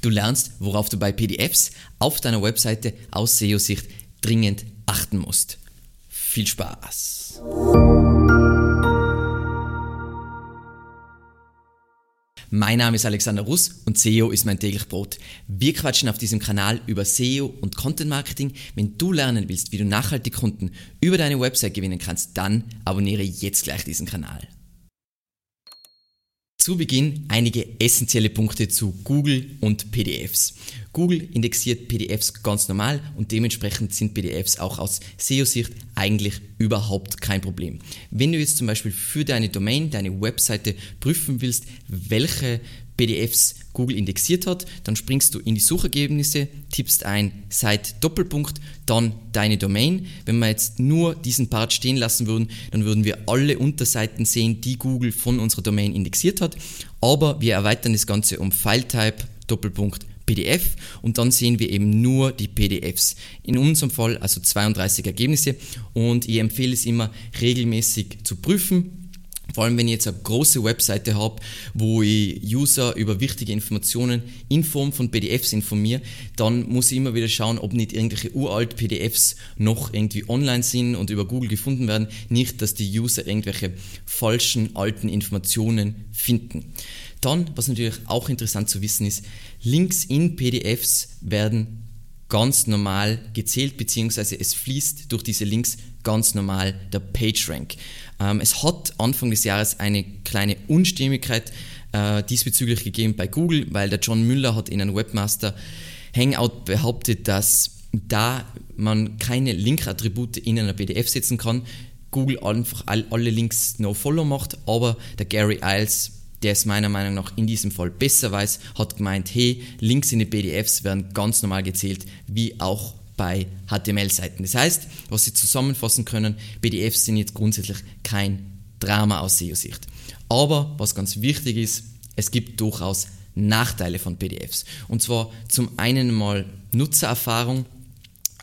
Du lernst, worauf du bei PDFs auf deiner Webseite aus SEO-Sicht dringend achten musst. Viel Spaß! Mein Name ist Alexander Russ und SEO ist mein täglich Brot. Wir quatschen auf diesem Kanal über SEO und Content Marketing. Wenn du lernen willst, wie du nachhaltig Kunden über deine Website gewinnen kannst, dann abonniere jetzt gleich diesen Kanal. Zu Beginn einige essentielle Punkte zu Google und PDFs. Google indexiert PDFs ganz normal und dementsprechend sind PDFs auch aus SEO-Sicht eigentlich überhaupt kein Problem. Wenn du jetzt zum Beispiel für deine Domain, deine Webseite prüfen willst, welche PDFs Google indexiert hat, dann springst du in die Suchergebnisse, tippst ein Site Doppelpunkt, dann deine Domain. Wenn wir jetzt nur diesen Part stehen lassen würden, dann würden wir alle Unterseiten sehen, die Google von unserer Domain indexiert hat. Aber wir erweitern das Ganze um File-Type Doppelpunkt PDF und dann sehen wir eben nur die PDFs. In unserem Fall also 32 Ergebnisse und ich empfehle es immer regelmäßig zu prüfen vor allem, wenn ich jetzt eine große Webseite habe, wo ich User über wichtige Informationen in Form von PDFs informiere, dann muss ich immer wieder schauen, ob nicht irgendwelche uralt PDFs noch irgendwie online sind und über Google gefunden werden. Nicht, dass die User irgendwelche falschen alten Informationen finden. Dann, was natürlich auch interessant zu wissen ist, Links in PDFs werden ganz normal gezählt, beziehungsweise es fließt durch diese Links ganz normal der PageRank. Ähm, es hat Anfang des Jahres eine kleine Unstimmigkeit äh, diesbezüglich gegeben bei Google, weil der John Müller hat in einem Webmaster Hangout behauptet, dass da man keine Link-Attribute in einer PDF setzen kann, Google einfach all, alle Links no-follow macht, aber der Gary Iles, der es meiner Meinung nach in diesem Fall besser weiß, hat gemeint, hey, Links in die PDFs werden ganz normal gezählt, wie auch bei HTML-Seiten. Das heißt, was Sie zusammenfassen können, PDFs sind jetzt grundsätzlich kein Drama aus SEO-Sicht. Aber was ganz wichtig ist, es gibt durchaus Nachteile von PDFs. Und zwar zum einen mal Nutzererfahrung.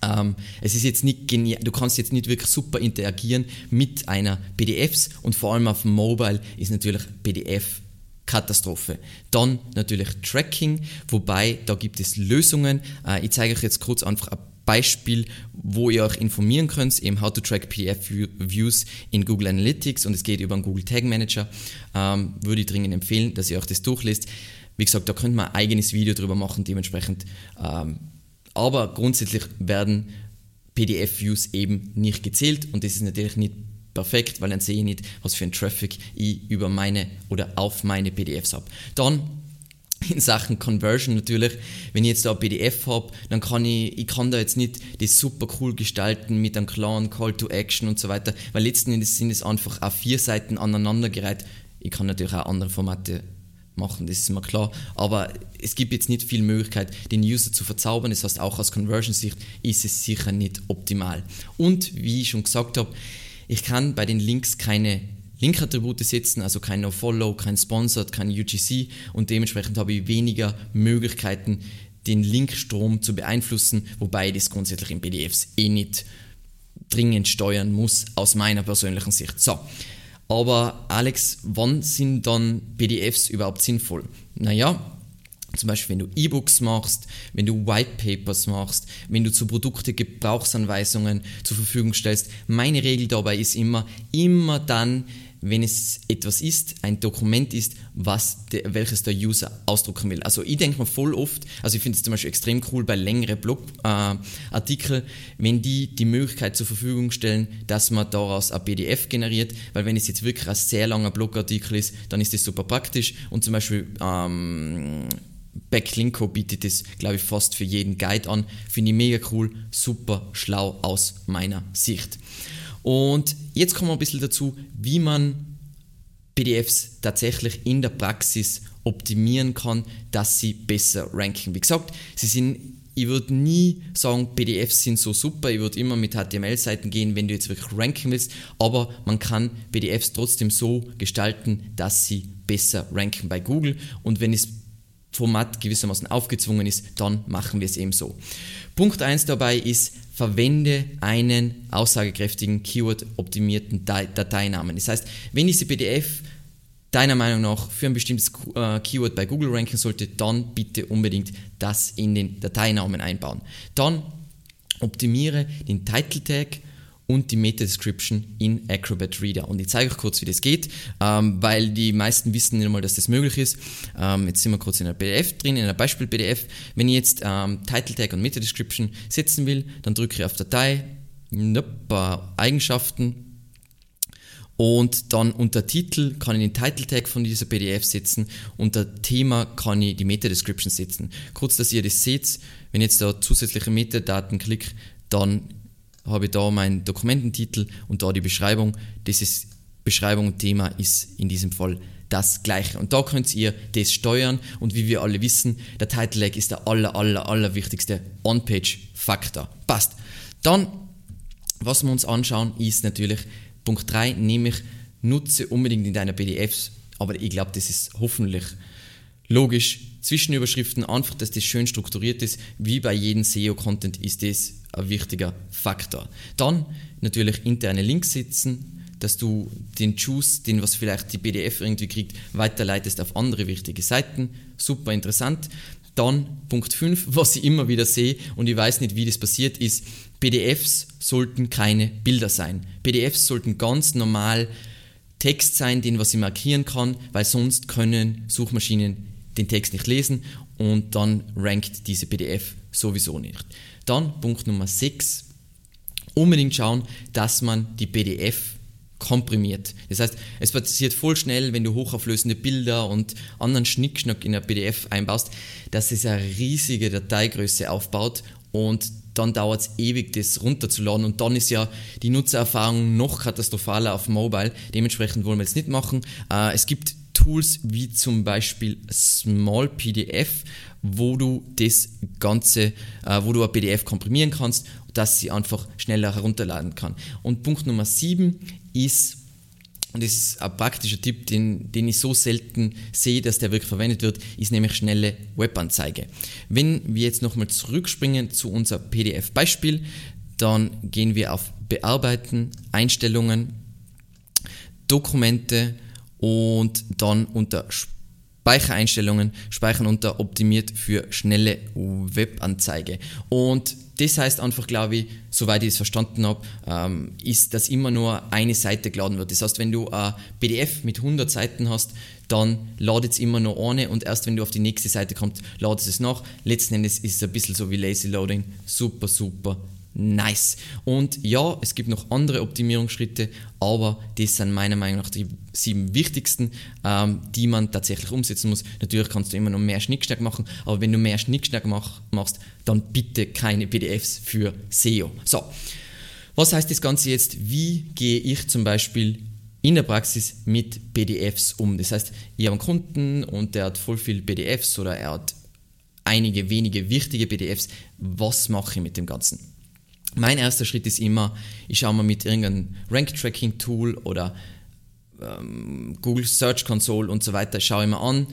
Ähm, es ist jetzt nicht genial, du kannst jetzt nicht wirklich super interagieren mit einer PDFs und vor allem auf dem Mobile ist natürlich PDF Katastrophe. Dann natürlich Tracking, wobei da gibt es Lösungen. Äh, ich zeige euch jetzt kurz einfach ein Beispiel, wo ihr euch informieren könnt, eben How to Track PDF Views in Google Analytics und es geht über einen Google Tag Manager, ähm, würde ich dringend empfehlen, dass ihr euch das durchlest. Wie gesagt, da könnt man ein eigenes Video drüber machen, dementsprechend. Ähm, aber grundsätzlich werden PDF-Views eben nicht gezählt und das ist natürlich nicht perfekt, weil dann sehe ich nicht, was für ein Traffic ich über meine oder auf meine PDFs habe. Dann in Sachen Conversion natürlich, wenn ich jetzt da ein PDF habe, dann kann ich, ich kann da jetzt nicht das super cool gestalten mit einem klaren Call to Action und so weiter, weil letzten Endes sind es einfach auch vier Seiten aneinandergereiht. Ich kann natürlich auch andere Formate machen, das ist mir klar, aber es gibt jetzt nicht viel Möglichkeit, den User zu verzaubern, das heißt auch aus Conversion-Sicht ist es sicher nicht optimal. Und wie ich schon gesagt habe, ich kann bei den Links keine Link-Attribute setzen, also kein No-Follow, kein Sponsored, kein UGC und dementsprechend habe ich weniger Möglichkeiten, den Linkstrom zu beeinflussen, wobei ich das grundsätzlich in PDFs eh nicht dringend steuern muss, aus meiner persönlichen Sicht. So, aber Alex, wann sind dann PDFs überhaupt sinnvoll? Naja, zum Beispiel, wenn du E-Books machst, wenn du White Papers machst, wenn du zu Produkte Gebrauchsanweisungen zur Verfügung stellst. Meine Regel dabei ist immer, immer dann, wenn es etwas ist, ein Dokument ist, was de, welches der User ausdrucken will. Also ich denke mir voll oft, also ich finde es zum Beispiel extrem cool bei längeren Blogartikeln, äh, wenn die die Möglichkeit zur Verfügung stellen, dass man daraus ein PDF generiert, weil wenn es jetzt wirklich ein sehr langer Blogartikel ist, dann ist das super praktisch und zum Beispiel ähm, Backlinko bietet es, glaube ich, fast für jeden Guide an. Finde ich mega cool, super schlau aus meiner Sicht. Und jetzt kommen wir ein bisschen dazu, wie man PDFs tatsächlich in der Praxis optimieren kann, dass sie besser ranken. Wie gesagt, sie sind ich würde nie sagen, PDFs sind so super. Ich würde immer mit HTML-Seiten gehen, wenn du jetzt wirklich ranken willst. Aber man kann PDFs trotzdem so gestalten, dass sie besser ranken bei Google. Und wenn es Format gewissermaßen aufgezwungen ist, dann machen wir es eben so. Punkt 1 dabei ist, verwende einen aussagekräftigen, Keyword-optimierten Dateinamen. Das heißt, wenn diese PDF deiner Meinung nach für ein bestimmtes äh, Keyword bei Google ranken sollte, dann bitte unbedingt das in den Dateinamen einbauen. Dann optimiere den Title Tag und die Meta-Description in Acrobat Reader. Und ich zeige euch kurz, wie das geht, ähm, weil die meisten wissen nicht einmal, dass das möglich ist. Ähm, jetzt sind wir kurz in einer PDF drin, in einer Beispiel-PDF. Wenn ich jetzt ähm, Title Tag und Meta-Description setzen will, dann drücke ich auf Datei, nope, Eigenschaften, und dann unter Titel kann ich den Title Tag von dieser PDF setzen. Unter Thema kann ich die Meta Description setzen. Kurz, dass ihr das seht, wenn ich jetzt da zusätzliche Metadaten klicke, dann habe ich da meinen Dokumententitel und da die Beschreibung. Das ist Beschreibung und Thema ist in diesem Fall das gleiche. Und da könnt ihr das steuern und wie wir alle wissen, der Title Lag ist der aller, aller, aller wichtigste On-Page-Faktor. Passt. Dann, was wir uns anschauen, ist natürlich Punkt 3, nämlich nutze unbedingt in deiner PDFs, aber ich glaube, das ist hoffentlich logisch. Zwischenüberschriften, einfach, dass das schön strukturiert ist. Wie bei jedem SEO-Content ist das ein wichtiger Faktor. Dann natürlich interne Links setzen, dass du den Juice, den was vielleicht die PDF irgendwie kriegt, weiterleitest auf andere wichtige Seiten. Super interessant. Dann Punkt 5, was ich immer wieder sehe und ich weiß nicht, wie das passiert ist, PDFs sollten keine Bilder sein. PDFs sollten ganz normal Text sein, den was ich markieren kann, weil sonst können Suchmaschinen den Text nicht lesen und dann rankt diese PDF sowieso nicht. Dann Punkt Nummer 6. Unbedingt schauen, dass man die PDF komprimiert. Das heißt, es passiert voll schnell, wenn du hochauflösende Bilder und anderen Schnickschnack in der PDF einbaust, dass es eine riesige Dateigröße aufbaut und dann dauert es ewig, das runterzuladen und dann ist ja die Nutzererfahrung noch katastrophaler auf Mobile. Dementsprechend wollen wir es nicht machen. Äh, es gibt Tools wie zum Beispiel Small PDF, wo du das Ganze, äh, wo du ein PDF komprimieren kannst, dass sie einfach schneller herunterladen kann. Und Punkt Nummer 7 ist und das ist ein praktischer Tipp, den, den ich so selten sehe, dass der wirklich verwendet wird, ist nämlich schnelle Webanzeige. Wenn wir jetzt nochmal zurückspringen zu unser PDF-Beispiel, dann gehen wir auf Bearbeiten, Einstellungen, Dokumente und dann unter Speichereinstellungen speichern unter optimiert für schnelle Webanzeige. Und das heißt einfach, glaube ich, soweit ich es verstanden habe, ähm, ist, dass immer nur eine Seite geladen wird. Das heißt, wenn du ein PDF mit 100 Seiten hast, dann ladet es immer nur eine und erst wenn du auf die nächste Seite kommst, ladet es nach. Letzten Endes ist es ein bisschen so wie Lazy Loading. Super, super nice. Und ja, es gibt noch andere Optimierungsschritte, aber das sind meiner Meinung nach die sieben wichtigsten, ähm, die man tatsächlich umsetzen muss. Natürlich kannst du immer noch mehr Schnickschnack machen, aber wenn du mehr Schnickschnack mach, machst, dann bitte keine PDFs für SEO. So, was heißt das Ganze jetzt? Wie gehe ich zum Beispiel in der Praxis mit PDFs um? Das heißt, ich habe einen Kunden und der hat voll viel PDFs oder er hat einige wenige wichtige PDFs. Was mache ich mit dem Ganzen? Mein erster Schritt ist immer, ich schaue mal mit irgendeinem Rank-Tracking-Tool oder ähm, Google Search Console und so weiter, schaue ich mir an,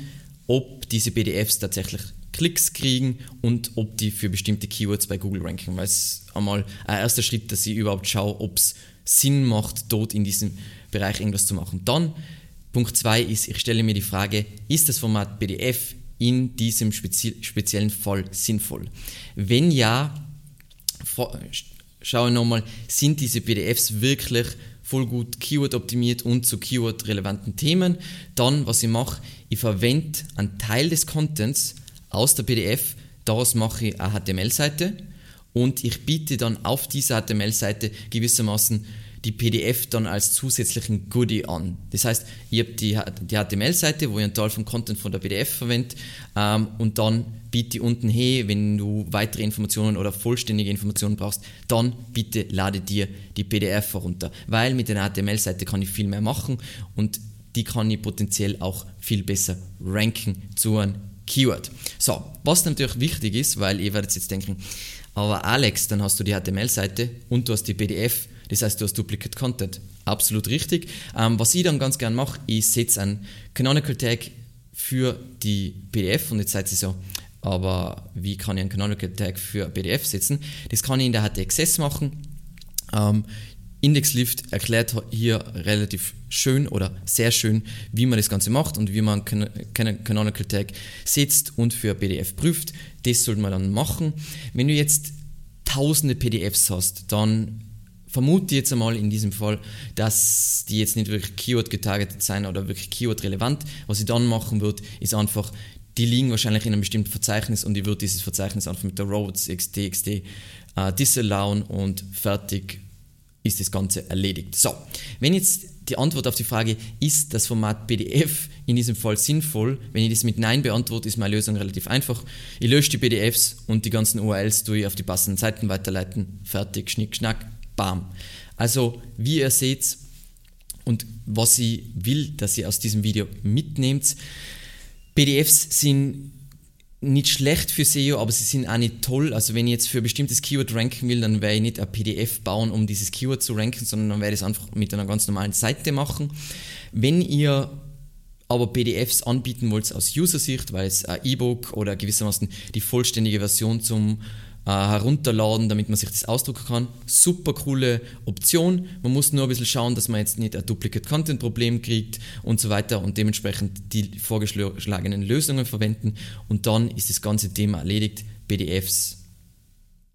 ob diese PDFs tatsächlich Klicks kriegen und ob die für bestimmte Keywords bei Google ranken. Weil es einmal ein erster Schritt, dass ich überhaupt schaue, ob es Sinn macht, dort in diesem Bereich irgendwas zu machen. Dann Punkt 2 ist, ich stelle mir die Frage, ist das Format PDF in diesem spezi speziellen Fall sinnvoll? Wenn ja, schaue nochmal, sind diese PDFs wirklich voll gut Keyword optimiert und zu Keyword relevanten Themen. Dann, was ich mache, ich verwende einen Teil des Contents aus der PDF, daraus mache ich eine HTML-Seite und ich biete dann auf dieser HTML-Seite gewissermaßen die PDF dann als zusätzlichen Goodie an. Das heißt, ich habe die, die HTML-Seite, wo ich einen Teil vom Content von der PDF verwende ähm, und dann biete ich unten, hey, wenn du weitere Informationen oder vollständige Informationen brauchst, dann bitte lade dir die PDF herunter, weil mit der HTML-Seite kann ich viel mehr machen und die kann ich potenziell auch viel besser ranken zu einem Keyword. So, was natürlich wichtig ist, weil ihr werdet jetzt denken, aber Alex, dann hast du die HTML-Seite und du hast die PDF das heißt, du hast Duplicate Content. Absolut richtig. Ähm, was ich dann ganz gerne mache, ich setze einen Canonical Tag für die PDF und jetzt seid ihr so, aber wie kann ich einen Canonical Tag für PDF setzen? Das kann ich in der HTXS machen. Ähm, Indexlift erklärt hier relativ schön oder sehr schön, wie man das Ganze macht und wie man Canonical Tag setzt und für PDF prüft. Das sollte man dann machen. Wenn du jetzt tausende PDFs hast, dann vermute jetzt einmal in diesem Fall, dass die jetzt nicht wirklich Keyword getargetet sein oder wirklich Keyword relevant. Was ich dann machen würde, ist einfach, die liegen wahrscheinlich in einem bestimmten Verzeichnis und ich würde dieses Verzeichnis einfach mit der Roads äh, disallowen und fertig ist das Ganze erledigt. So, wenn jetzt die Antwort auf die Frage, ist das Format PDF in diesem Fall sinnvoll? Wenn ich das mit Nein beantworte, ist meine Lösung relativ einfach. Ich lösche die PDFs und die ganzen URLs tue ich auf die passenden Seiten weiterleiten. Fertig, schnick, schnack, bam. Also, wie ihr seht und was ich will, dass ihr aus diesem Video mitnehmt, PDFs sind nicht schlecht für SEO, aber sie sind auch nicht toll. Also wenn ich jetzt für ein bestimmtes Keyword ranken will, dann werde ich nicht ein PDF bauen, um dieses Keyword zu ranken, sondern dann werde ich es einfach mit einer ganz normalen Seite machen. Wenn ihr aber PDFs anbieten wollt aus User-Sicht, weil es ein E-Book oder gewissermaßen die vollständige Version zum äh, herunterladen, damit man sich das ausdrucken kann. Super coole Option. Man muss nur ein bisschen schauen, dass man jetzt nicht ein Duplicate Content Problem kriegt und so weiter und dementsprechend die vorgeschlagenen Lösungen verwenden und dann ist das ganze Thema erledigt. PDFs,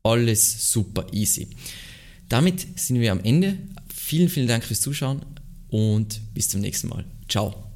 alles super easy. Damit sind wir am Ende. Vielen, vielen Dank fürs Zuschauen und bis zum nächsten Mal. Ciao.